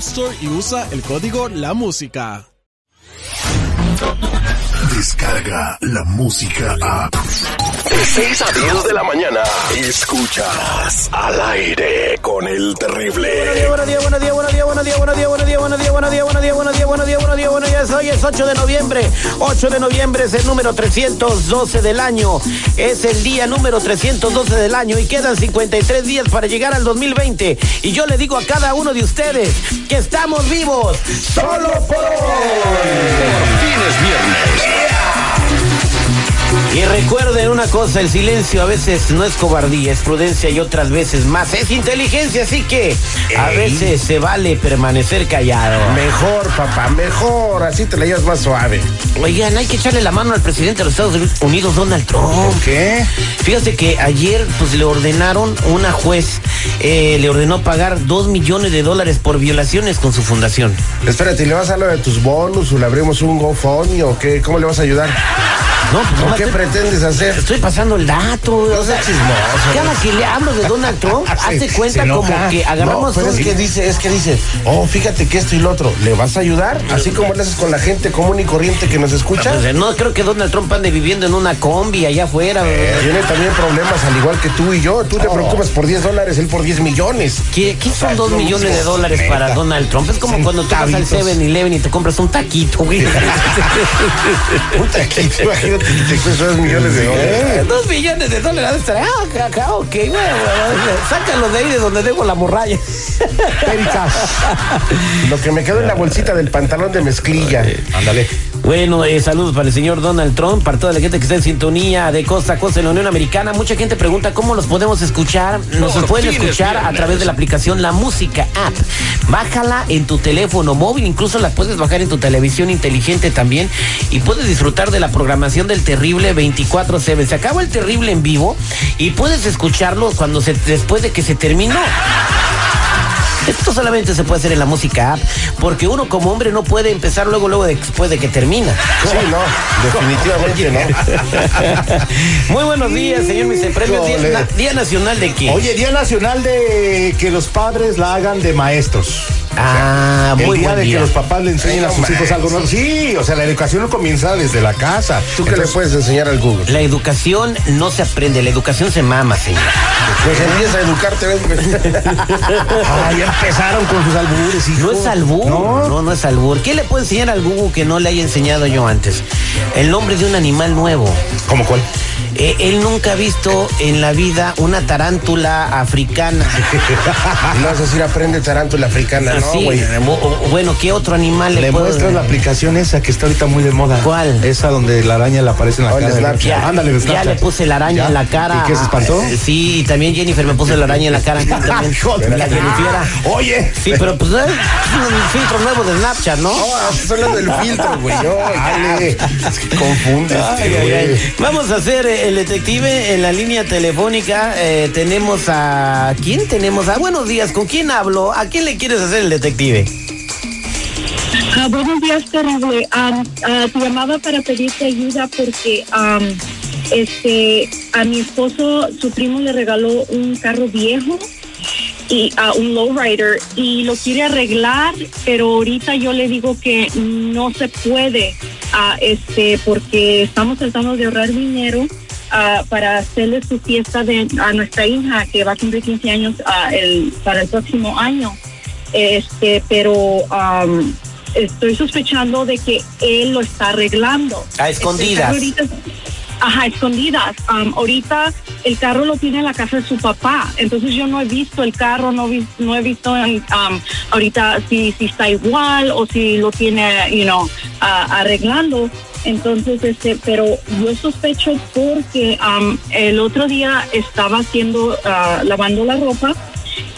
Store y usa el código La Música. Descarga la música a. De 6 a 10 de la mañana. Escuchas al aire con el terrible. Buenos días, buenos días, buenos días, buenos días, buenos días, buenos días, buenos días, buenos días, buenos días, buenos días, buenos días, buenos días, buenos días. Hoy es 8 de noviembre. 8 de noviembre es el número 312 del año. Es el día número 312 del año y quedan 53 días para llegar al 2020. Y yo le digo a cada uno de ustedes que estamos vivos solo por hoy. Fines viernes. Y recuerden una cosa, el silencio a veces no es cobardía, es prudencia y otras veces más es inteligencia, así que a veces se vale permanecer callado. Mejor, papá, mejor. Así te la llevas más suave. Oigan, hay que echarle la mano al presidente de los Estados Unidos, Donald Trump. ¿Qué? Fíjate que ayer pues le ordenaron, una juez eh, le ordenó pagar dos millones de dólares por violaciones con su fundación. Espérate, ¿le vas a hablar de tus bonus o le abrimos un GoFundMe o qué? ¿Cómo le vas a ayudar? No, pues ¿O nomás qué estoy- pretendes hacer? Estoy pasando el dato. No seas chismoso. Cada que le hablo de Donald Trump, hace Se- cuenta como que agarramos No, pero un- es que dice, es que dice, oh, fíjate que esto y lo otro, ¿le vas a ayudar? Así como le haces con la gente común y corriente que nos escucha. Pues, no creo que Donald Trump ande viviendo en una combi allá afuera. Eh, Tiene también problemas al igual que tú y yo. Tú te preocupas por 10 dólares, él por 10 millones. ¿Qué, qué son dos no, millones de dólares para Donald Trump? Es como cuando tú vas al Centavitos. 7-Eleven y te compras un taquito, güey. Puta, que cuesta 2 millones de dólares. Dos millones de dólares. estará, Ah, ok, güey. Sácalo de ahí de donde dejo la morralla. Lo que me quedó en la bolsita del pantalón de mezclilla. Ándale. Bueno, eh, saludos para el señor Donald Trump, para toda la gente que está en sintonía de costa a costa en la Unión Americana. Mucha gente pregunta cómo los podemos escuchar. Nos Por pueden escuchar a través de la aplicación La Música App. Bájala en tu teléfono móvil, incluso la puedes bajar en tu televisión inteligente también y puedes disfrutar de la programación del Terrible 24/7. Se acaba el Terrible en vivo y puedes escucharlo cuando se después de que se terminó. Esto solamente se puede hacer en la música app, porque uno como hombre no puede empezar luego, luego después de que termina. Sí, no, definitivamente no. Muy buenos días, señor vicepremio. Día, Día Nacional de qué? Oye, Día Nacional de que los padres la hagan de maestros. Ah, El muy día buen de día. que los papás le enseñen a sus hijos algo nuevo. Sí, o sea, la educación no comienza desde la casa. ¿Tú qué le puedes enseñar al Google? La educación no se aprende, la educación se mama, señor. Pues empieza a educarte, ¿ves? Ah, ya empezaron con sus albures, hijo. No es albur, No. no, no es albur. ¿Qué le puedo enseñar al Google que no le haya enseñado yo antes? El nombre de un animal nuevo. ¿Cómo cuál? Eh, él nunca ha visto en la vida una tarántula africana. Y vas a decir, aprende tarántula africana, ¿no, Sí, güey? bueno, ¿qué otro animal le, Le puedo- muestras la aplicación esa que está ahorita muy de moda. ¿Cuál? Esa donde la araña le aparece en la Oh, el cara. Snapchat. Ya, Ándale, de ya Snapchat. le puse la araña ¿Ya? en la cara. ¿Y qué se espantó? Ah, Sí, y también Jennifer me puso la araña en la cara. también. Hijo de- la Jennifiera. Oye. Sí, pero pues es un filtro nuevo de Snapchat, ¿no? No, estás hablando del filtro, güey. No, dale. Es que confundes, Ay, ay, ay. Vamos a hacer eh, el detective en la línea telefónica. eh, tenemos a. ¿Quién tenemos? A buenos días. ¿Con quién hablo? ¿A quién le quieres hacer el detective? Ah, buenos días, terrible. Am, ah, te llamaba para pedirte ayuda porque am, este a mi esposo, su primo le regaló un carro viejo y a un lowrider y lo quiere arreglar, pero ahorita yo le digo que no se puede, ah, este, porque estamos tratando de ahorrar dinero ah, para hacerle su fiesta de, a nuestra hija que va a cumplir 15 años ah, el, para el próximo año. Este, pero am, estoy sospechando de que él lo está arreglando. A Este, escondidas. ahorita- Ajá, escondidas. Am, ahorita el carro lo tiene en la casa de su papá, entonces yo no he visto el carro, no, vi- no he visto ahorita si, si está igual o si lo tiene, you know, ah, arreglando. Entonces, este, pero yo sospecho porque am, el otro día estaba haciendo, ah, lavando la ropa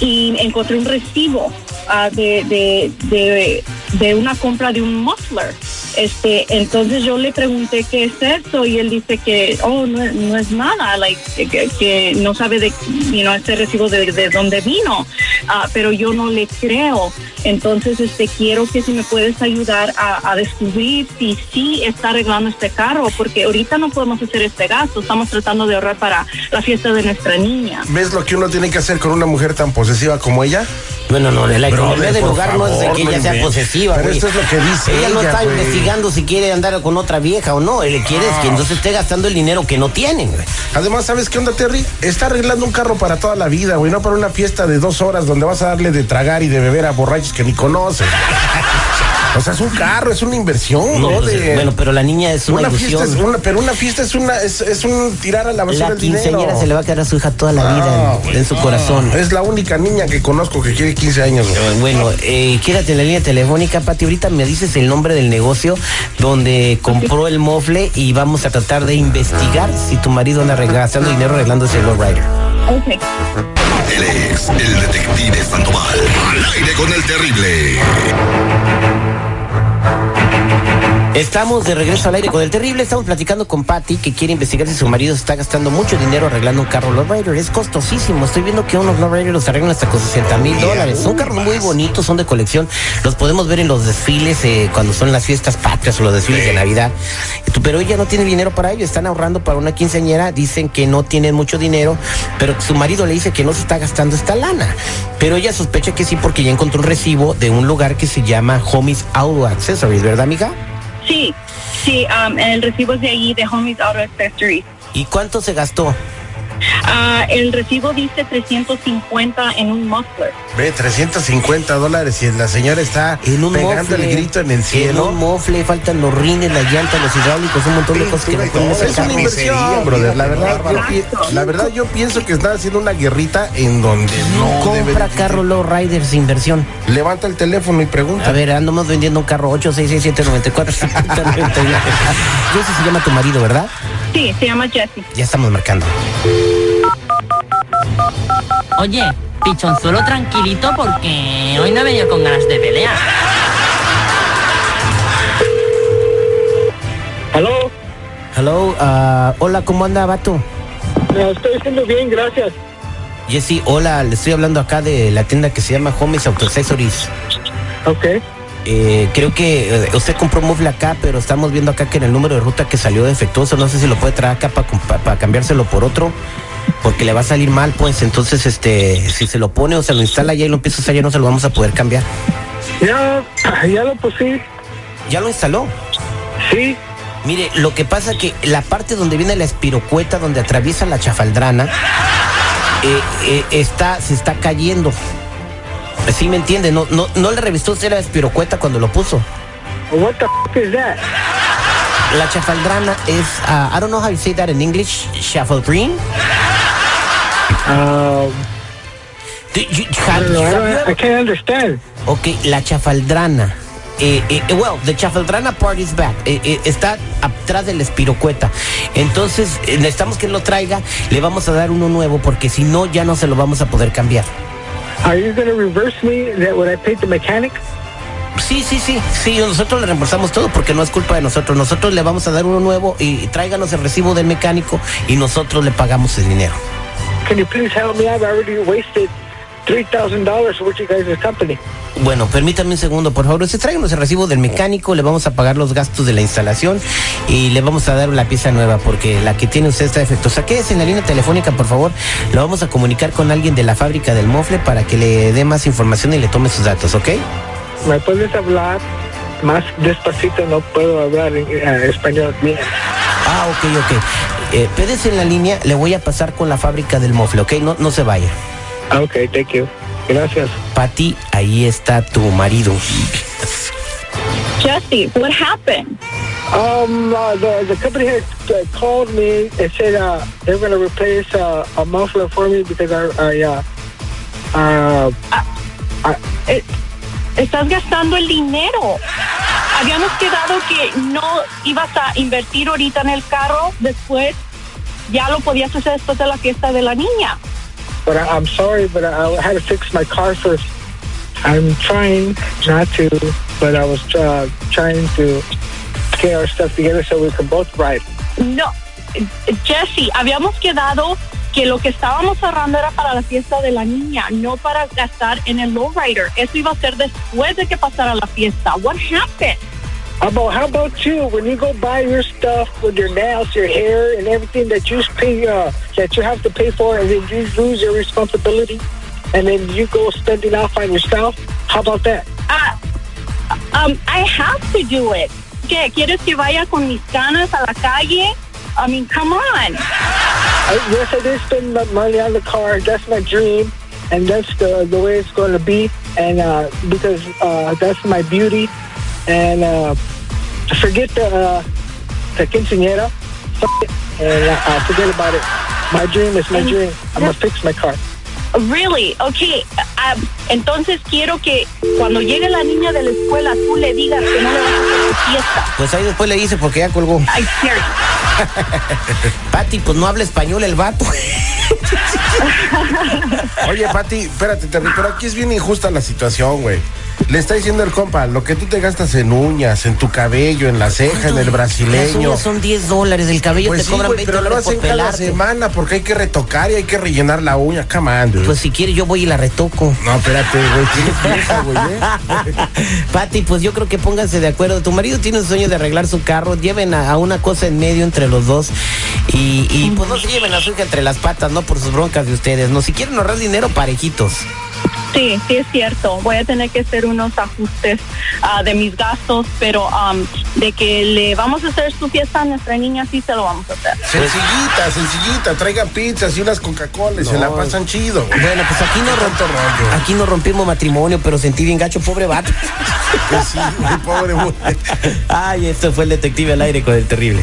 y encontré un recibo ah, de, de, de, de una compra de un muffler. Este, entonces yo le pregunté qué es eso y él dice que, oh, no, es- nada, like, que, que no sabe de, you know, este recibo de, de dónde vino, Ah, pero yo no le creo. Entonces, este, quiero que si me puedes ayudar a, a descubrir si sí está arreglando este carro, porque ahorita no podemos hacer este gasto, estamos tratando de ahorrar para la fiesta de nuestra niña. ¿Ves lo que uno tiene que hacer con una mujer tan posesiva como ella? Bueno, no, la economía del por lugar no es de favor, que no ella sea posesiva, Pero güey. esto es lo que dice Ella no está güey. investigando si quiere andar con otra vieja o no. Él quiere es que entonces esté gastando el dinero que no tienen, güey. Además, ¿sabes qué onda, Terry? Está arreglando un carro para toda la vida, güey, no para una fiesta de dos horas donde vas a darle de tragar y de beber a borrachos que ni conoces. O sea, es un carro, es una inversión, No, ¿no? pues, De- bueno, pero la niña es una, una ilusión. fiesta es una, pero una fiesta es una, es, es un tirar a la basura la el dinero. quinceañera se le va a quedar a su hija toda la vida No, en- su no. corazón. Es la única niña que conozco que quiere 15 años, güey. Bueno, eh, quédate en la línea telefónica, Pati. Ahorita me dices el nombre del negocio donde compró el mofle y vamos a tratar de investigar si tu marido anda gastando dinero arreglando ese lowrider. Ok. Él es el detective Sandoval. Al aire con el terrible. Estamos de regreso al aire con el terrible. Estamos platicando con Patty que quiere investigar si su marido está gastando mucho dinero arreglando un carro lowrider. Es costosísimo. Estoy viendo que unos lowriders los arreglan hasta con 60 mil dólares. Son carros muy bonitos, son de colección. Los podemos ver en los desfiles eh, cuando son las fiestas patrias o los desfiles de Navidad. Pero ella no tiene dinero para ello. Están ahorrando para una quinceañera. Dicen que no tienen mucho dinero, pero su marido le dice que no se está gastando esta lana. Pero ella sospecha que sí porque ya encontró un recibo de un lugar que se llama Homies Auto Accessories, ¿verdad, amiga? Sí, sí, um, el recibo de ahí, de Homies Auto Accessories. ¿Y cuánto se gastó? Ah, el recibo dice 350 en un muffler. Ve, 350 dólares y la señora está En un pegando mofle. el grito en el En cielo. un mofle, faltan los rines, las llantas, los hidráulicos, un montón de cosas que ese Es una carro. inversión, brother. La verdad, la verdad, yo pienso que están haciendo una guerrita en donde no Compra carro low riders inversión. Levanta el teléfono y pregunta. A ver, andamos vendiendo un carro 866794 Yo sé se llama tu marido, ¿verdad? Sí, se llama Jesse. Ya estamos marcando. Oye, pichonzuelo tranquilito porque hoy no he venido con ganas de pelear. Aló, Hello, ah, hola, ¿cómo anda, vato? me estoy haciendo bien, gracias. Jesse, hola, le estoy hablando acá de la tienda que se llama Homies Auto Accessories. Ok. Eh, creo que eh, usted compró mueble acá, pero estamos viendo acá que en el número de ruta que salió defectuoso, no sé si lo puede traer acá para cambiárselo por otro, porque le va a salir mal, pues. Entonces, este, si se lo pone o se lo instala ya y lo empieza a usar, ya no se lo vamos a poder cambiar. Ya, ya lo puse. ¿Ya lo instaló? Sí. Mire, lo que pasa que la parte donde viene la espirocueta, donde atraviesa la chafaldrana, eh, eh, está, se está cayendo. ¿Sí me entiende? No, no, no le revistó usted la espirocueta cuando lo puso. What the f is that? La chafaldrana es, uh, I don't know how you say that in English, chafaldrine. Um, Do you- I have- know. I, I can't understand. Ok, la chafaldrana. Eh, eh, eh, well, the chafaldrana part is back. Eh, eh, está atrás de la espirocueta. Entonces, eh, necesitamos que lo traiga. Le vamos a dar uno nuevo porque si no, ya no se lo vamos a poder cambiar. Are you going to reverse me that when I paid the mechanic? Sí, sí, sí. Sí, nosotros le reembolsamos todo porque no es culpa de nosotros. Nosotros le vamos a dar uno nuevo y tráiganos el recibo del mecánico y nosotros le pagamos el dinero. Can you please help me? I've already wasted $3,000 with you guys' company. Bueno, permítame un segundo, por favor. Usted tráiganos el recibo del mecánico, le vamos a pagar los gastos de la instalación y le vamos a dar la pieza nueva porque la que tiene usted está defectuosa. Quédese en la línea telefónica, por favor. Lo vamos a comunicar con alguien de la fábrica del mofle para que le dé más información y le tome sus datos, ¿ok? ¿Me puedes hablar más despacito? No puedo hablar en, eh, español bien. Ah, ok, ok. Eh, quédese en la línea, le voy a pasar con la fábrica del mofle, ¿ok? No, no se vaya. Okay, thank you. Gracias. Pati, ahí está tu marido. Jesse, what happened? Um, uh, the the company had uh, called me and said uh, they were going to replace uh, a muffler for me because I, I uh, uh, Eh, Estás gastando el dinero. Habíamos quedado que no ibas a invertir ahorita en el carro, después ya lo podías hacer después de la fiesta de la niña. But I, I'm sorry, but I, had to fix my car first. I'm trying not to, but I was uh, trying to get our stuff together so we can both ride. No, Jesse, habíamos quedado que lo que estábamos ahorrando era para la fiesta de la niña, no para gastar en el lowrider. Eso iba a ser después de que pasara la fiesta. What happened? About how about you? When you go buy your stuff with your nails, your hair, and everything that you pay, uh, that you have to pay for, and then you lose your responsibility, and then you go spending off on yourself. How about that? Ah, um, I have to do it. ¿Qué? ¿Quieres que vaya con mis canas a la calle? I mean, come on. I, yes, I did spend my money on the car. That's my dream, and that's the the way it's going to be. And uh, because uh, that's my beauty, and uh, forget the uh, the quinceañera, and uh, uh, forget about it. My dream is my dream. I'm gonna fix my car. Really? Okay. um, entonces quiero que cuando llegue la niña de la escuela tú le digas que no le vas a hacer su fiesta. Pues ahí después le dice porque ya colgó. I swear. Pati, pues no habla español el vato. Oye, Pati, espérate, pero aquí es bien injusta la situación, güey. Le está diciendo el compa, lo que tú te gastas en uñas, en tu cabello, en la ceja, en el Las brasileño. uñas son 10 dólares, el cabello Pues te sí, cobran güey, 20 pero lo dólares hacen por cada pelarte. semana porque hay que retocar y hay que rellenar la uña. Come on, dude. Pues si quieres yo voy y la retoco. No, espérate, güey, tienes vieja, güey, ¿eh? Pati, pues yo creo que pónganse de acuerdo. Tu marido tiene un sueño de arreglar su carro, lleven a, a una cosa en medio entre los dos y, y, pues no se lleven a su hija entre las patas, no por sus broncas de ustedes. No, si quieren ahorrar dinero, parejitos. Sí, sí es cierto. Voy a tener que hacer unos ajustes ah, de mis gastos, pero um, de que le vamos a hacer su fiesta a nuestra niña, sí se lo vamos a hacer. Sencillita, sencillita, traigan pizzas y unas Coca-Cola y se la pasan chido. Bueno, pues aquí no rollo. Aquí no rompimos matrimonio, pero sentí bien gacho, pobre vato. Pues sí, pobre güey. Ay, esto fue el detective al aire con el terrible.